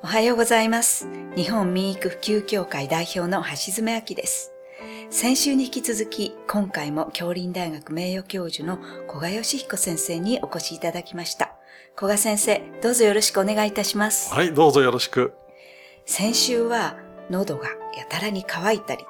おはようございます。日本民育普及協会代表の橋爪明です。先週に引き続き、今回も京林大学名誉教授の古賀義彦先生にお越しいただきました。古賀先生、どうぞよろしくお願いいたします。はい、どうぞよろしく。先週は喉がやたらに乾いたり、い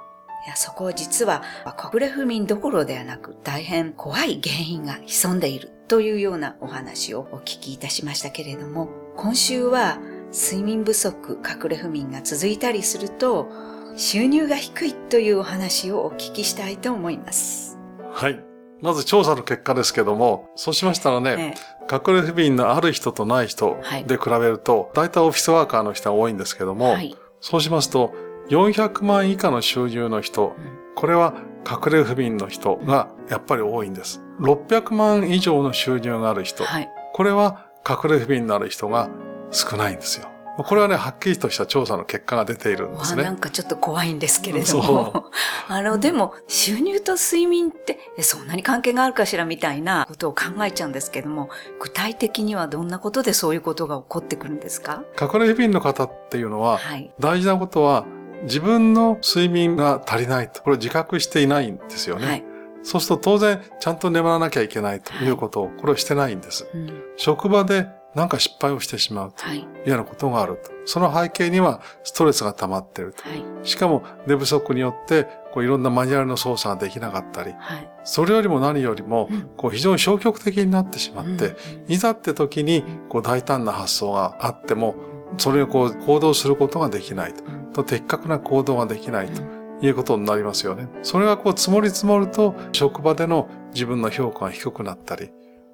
やそこを実は隠れ不眠どころではなく大変怖い原因が潜んでいるというようなお話をお聞きいたしましたけれども、今週は睡眠不足、隠れ不眠が続いたりすると収入が低いというお話をお聞きしたいと思います。はい。まず調査の結果ですけども、そうしましたらね、隠れ不眠のある人とない人はいで比べると、大体オフィスワーカーの人が多いんですけども、はい。そうしますと、400万以下の収入の人、これは隠れ不眠の人がやっぱり多いんです。600万以上の収入がある人、はい。これは隠れ不眠のある人が少ないんですよ。これはね、はっきりとした調査の結果が出ているんですねわあなん。かちょっと怖いんですけれどそも。あの、でも、収入と睡眠って、えそんなに関係があるかしらみたいなことを考えちゃうんですけども、具体的にはどんなことでそういうことが起こってくるんですか？隠れ不眠の方っていうのは、はい。大事なことは、自分の睡眠が足りないと。これ自覚していないんですよね。はい。そうすると当然、ちゃんと眠らなきゃいけないということを、これをしてないんです。うん。職場でなんか失敗をしてしまうとはい。いうようなことがあると。その背景にはストレスが溜まっていると。はい。しかも寝不足によって、こういろんなマニュアルの操作ができなかったり、はい。それよりも何よりもうん、こう非常に消極的になってしまって、うんいざって時にこう大胆な発想があっても、それをこう行動することができないと。うんと的確な行動ができないということになりますよね。それがこう積もり積もると職場での自分の評価が低くなったり、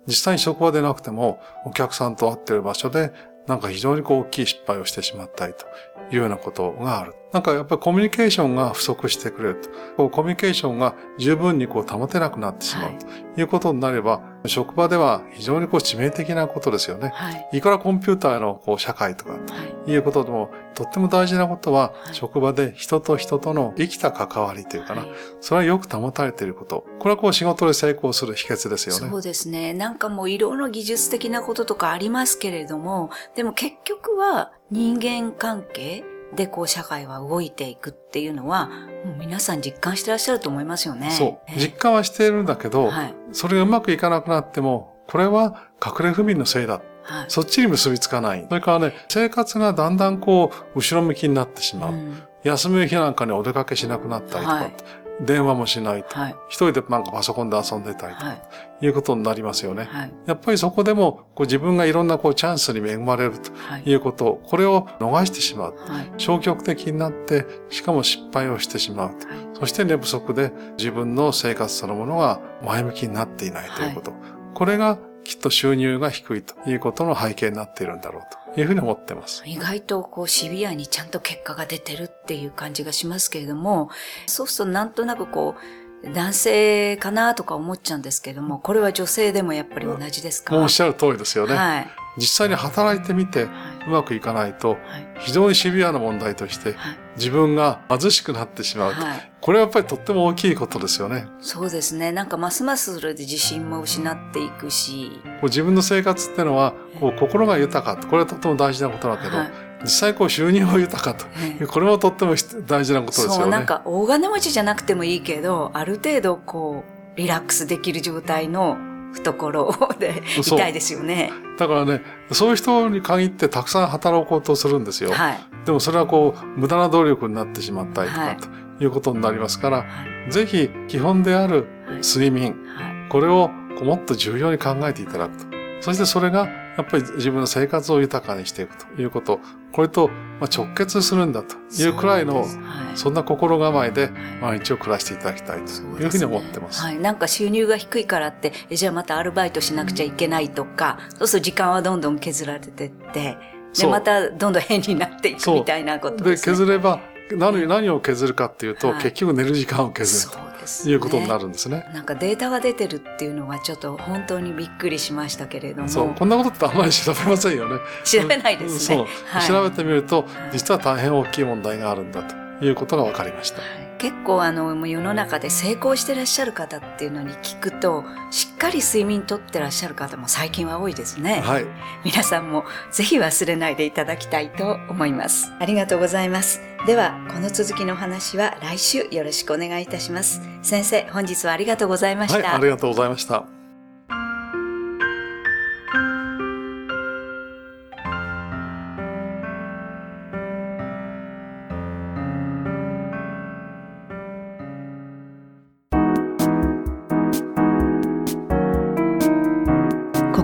実際に職場でなくてもお客さんと会ってる場所でなんか非常にこう大きい失敗をしてしまったりというようなことがある。なんかやっぱりコミュニケーションが不足してくれると。こうコミュニケーションが十分にこう保てなくなってしまうということになれば、職場では非常にこう致命的なことですよね。はい。いくらコンピューターのこう社会とかはい。いうことでも、とっても大事なことは、はい職場で人と人との生きた関わりというかな、はいそれはよく保たれていること。これはこう仕事で成功する秘訣ですよね。そうですね。なんかもういろいろ技術的なこととかありますけれども、でも結局は人間関係でこう社会は動いていくっていうのは、もう皆さん実感してらっしゃると思いますよね。そう。ええ実感はしているんだけど、はい。それがうまくいかなくなっても、これは隠れ不眠のせいだ。はい。そっちに結びつかない。それからね、生活がだんだんこう、後ろ向きになってしまう。うん休みの日なんかにお出かけしなくなったりとか、はい電話もしないと。はい。一人でなんかパソコンで遊んでたりとい。いうことになりますよね。はい。やっぱりそこでもこう自分がいろんなこうチャンスに恵まれるとはい。いうこと、これを逃してしまう。はい。消極的になって、しかも失敗をしてしまうと。はいそして寝不足で自分の生活そのものが前向きになっていないということ。これがきっと収入が低いということの背景になっているんだろうというふうに思ってます。意外とこうシビアにちゃんと結果が出てるっていう感じがしますけれども、そうするとなんとなくこう、男性かなとか思っちゃうんですけれども、これは女性でもやっぱり同じですか？もうおっしゃる通りですよね。はい。実際に働いてみてはうまくいかないと。非常にシビアな問題としてはい。自分が貧しくなってしまうと。はい。これはやっぱりとっても大きいことですよね。そうですね。なんかますますそれで自信も失っていくし。自分の生活ってのはこう心が豊かとこれはとても大事なことだけど、はい実際こう収入も豊かとええこれもとっても大事なことですよね。そう、なんか大金持ちじゃなくてもいいけど、ある程度こう、リラックスできる状態の懐でいたいですよね。だからねそういう人に限ってたくさん働こうとするんですよ。はい。でもそれはこう無駄な努力になってしまったりとか、はいということになりますから、はい。ぜひ基本であるはい睡眠はい。これをもっと重要に考えていただくと。そしてそれがやっぱり自分の生活を豊かにしていくということ。これとまあ直結するんだというくらいのそんな心構えで毎日を暮らしていただきたいというふうに思ってます。はい。なんか収入が低いからって、えじゃあまたアルバイトしなくちゃいけないとか、そうすると時間はどんどん削られてって、で、またどんどん変になっていくみたいなことで、です、ね。削れば何何を削るかっていうと、はい結局寝る時間を削るそうです、ということになるんですね。なんかデータが出てるっていうのはちょっと本当にびっくりしましたけれども。そう、こんなことってあんまり調べませんよね。調べないですね。そう、はい調べてみるとい、実は大変大きい問題があるんだということが分かりました。はい結構あの、世の中で成功してらっしゃる方っていうのに聞くと、しっかり睡眠とってらっしゃる方も最近は多いですね。はい。皆さんもぜひ忘れないでいただきたいと思います。ありがとうございます。では、この続きのお話は来週よろしくお願いいたします。先生、本日はありがとうございましはい、た。ありがとうございました。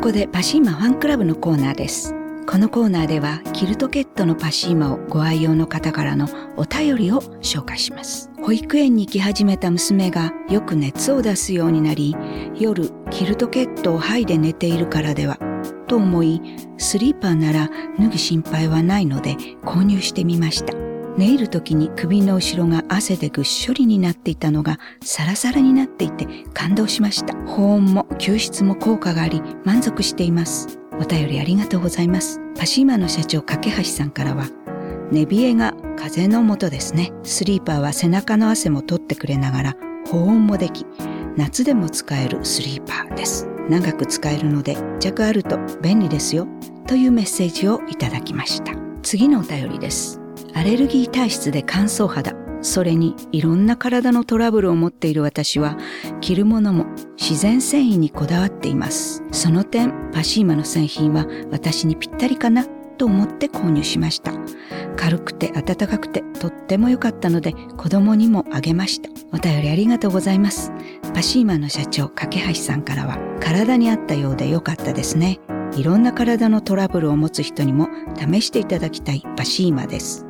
ここでパシーマファンクラブのコーナーです。このコーナーではキルトケットのパシーマをご愛用の方からのお便りを紹介します。保育園に行き始めた娘がよく熱を出すようになり、夜キルトケットを剥いで寝ているからではと思い、スリーパーなら脱ぐ心配はないので購入してみました。寝入る時に首の後ろが汗でぐっしょりになっていたのがサラサラになっていて感動しました。保温も吸湿も効果があり満足しています。お便りありがとうございます。パシーマの社長架橋さんからは寝冷えが風の元ですね。スリーパーは背中の汗も取ってくれながら保温もでき夏でも使えるスリーパーです。長く使えるので着あると便利ですよというメッセージをいただきました。次のお便りです。アレルギー体質で乾燥肌、それにいろんな体のトラブルを持っている私は、着るものも自然繊維にこだわっています。その点、パシーマの製品は私にぴったりかなと思って購入しました。軽くて暖かくてとっても良かったので子供にもあげました。お便りありがとうございます。パシーマの社長、架橋さんからは、体に合ったようで良かったですね。いろんな体のトラブルを持つ人にも試していただきたいパシーマです。